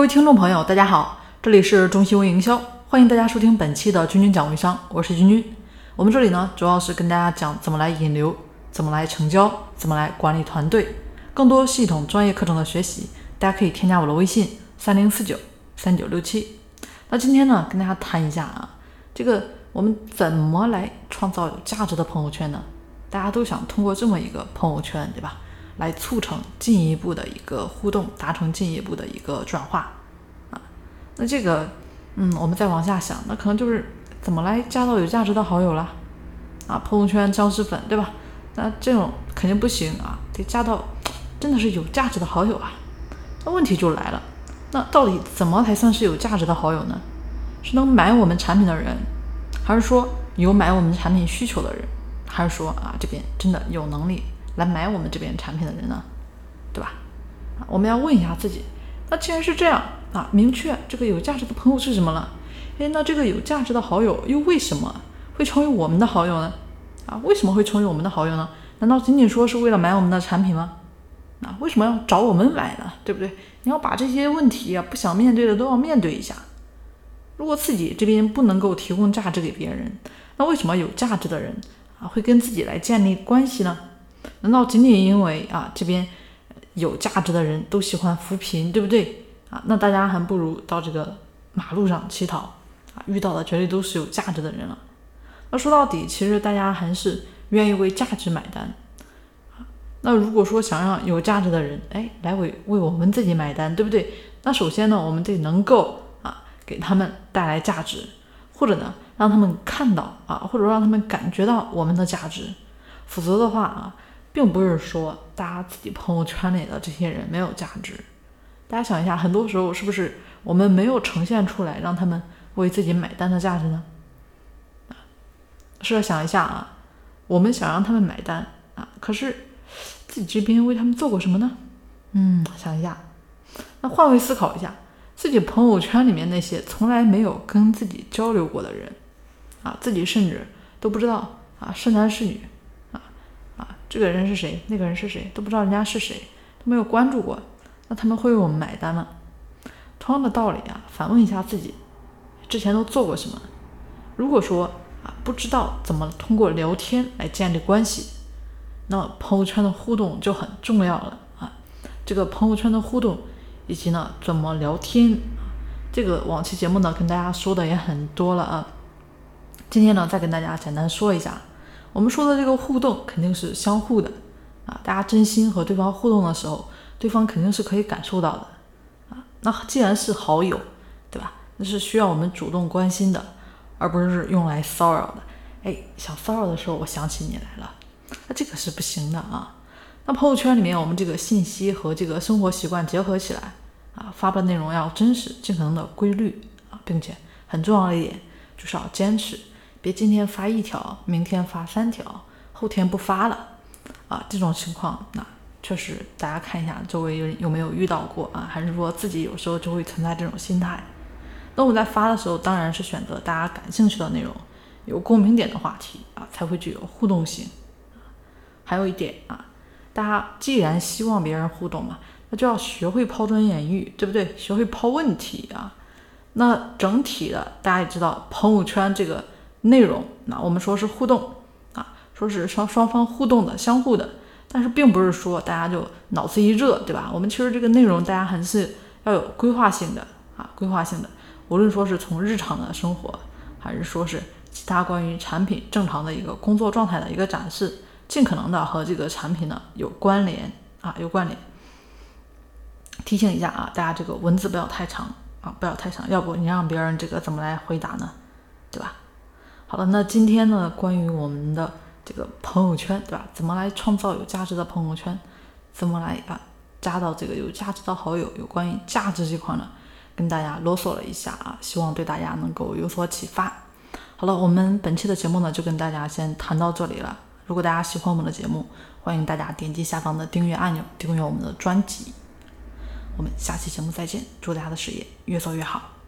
各位听众朋友，大家好，这里是中西微营销，欢迎大家收听本期的君君讲微商，我是君君。我们这里呢，主要是跟大家讲怎么来引流，怎么来成交，怎么来管理团队。更多系统专业课程的学习，大家可以添加我的微信三零四九三九六七。那今天呢，跟大家谈一下啊，这个我们怎么来创造有价值的朋友圈呢？大家都想通过这么一个朋友圈，对吧？来促成进一步的一个互动，达成进一步的一个转化啊。那这个，嗯，我们再往下想，那可能就是怎么来加到有价值的好友了啊？朋友圈僵尸粉，对吧？那这种肯定不行啊，得加到真的是有价值的好友啊。那问题就来了，那到底怎么才算是有价值的好友呢？是能买我们产品的人，还是说有买我们产品需求的人，还是说啊这边真的有能力？来买我们这边产品的人呢，对吧？啊，我们要问一下自己。那既然是这样啊，明确这个有价值的朋友是什么了？哎，那这个有价值的好友又为什么会成为我们的好友呢？啊，为什么会成为我们的好友呢？难道仅仅说是为了买我们的产品吗？啊，为什么要找我们买呢？对不对？你要把这些问题啊，不想面对的都要面对一下。如果自己这边不能够提供价值给别人，那为什么有价值的人啊会跟自己来建立关系呢？难道仅仅因为啊这边有价值的人都喜欢扶贫，对不对啊？那大家还不如到这个马路上乞讨啊，遇到的绝对都是有价值的人了。那说到底，其实大家还是愿意为价值买单啊。那如果说想让有价值的人哎来为为我们自己买单，对不对？那首先呢，我们得能够啊给他们带来价值，或者呢让他们看到啊，或者让他们感觉到我们的价值。否则的话啊。并不是说大家自己朋友圈里的这些人没有价值，大家想一下，很多时候是不是我们没有呈现出来让他们为自己买单的价值呢？啊，试着想一下啊，我们想让他们买单啊，可是自己这边为他们做过什么呢？嗯，想一下，那换位思考一下，自己朋友圈里面那些从来没有跟自己交流过的人啊，自己甚至都不知道啊是男是女。这个人是谁？那个人是谁？都不知道人家是谁，都没有关注过，那他们会为我们买单吗？同样的道理啊，反问一下自己，之前都做过什么？如果说啊不知道怎么通过聊天来建立关系，那朋友圈的互动就很重要了啊。这个朋友圈的互动以及呢怎么聊天，这个往期节目呢跟大家说的也很多了啊。今天呢再跟大家简单说一下。我们说的这个互动肯定是相互的啊，大家真心和对方互动的时候，对方肯定是可以感受到的啊。那既然是好友，对吧？那是需要我们主动关心的，而不是用来骚扰的。哎，想骚扰的时候，我想起你来了，那这个是不行的啊。那朋友圈里面，我们这个信息和这个生活习惯结合起来啊，发布内容要真实，尽可能的规律啊，并且很重要的一点就是要坚持。别今天发一条，明天发三条，后天不发了啊！这种情况，那确实大家看一下周围有有没有遇到过啊？还是说自己有时候就会存在这种心态？那我们在发的时候，当然是选择大家感兴趣的内容，有共鸣点的话题啊，才会具有互动性。还有一点啊，大家既然希望别人互动嘛，那就要学会抛砖引玉，对不对？学会抛问题啊。那整体的大家也知道，朋友圈这个。内容，那我们说是互动啊，说是双双方互动的、相互的，但是并不是说大家就脑子一热，对吧？我们其实这个内容大家还是要有规划性的啊，规划性的，无论说是从日常的生活，还是说是其他关于产品正常的一个工作状态的一个展示，尽可能的和这个产品呢有关联啊，有关联。提醒一下啊，大家这个文字不要太长啊，不要太长，要不你让别人这个怎么来回答呢？好了，那今天呢，关于我们的这个朋友圈，对吧？怎么来创造有价值的朋友圈？怎么来啊加到这个有价值的好友？有关于价值这块呢，跟大家啰嗦了一下啊，希望对大家能够有所启发。好了，我们本期的节目呢，就跟大家先谈到这里了。如果大家喜欢我们的节目，欢迎大家点击下方的订阅按钮，订阅我们的专辑。我们下期节目再见，祝大家的事业越做越好。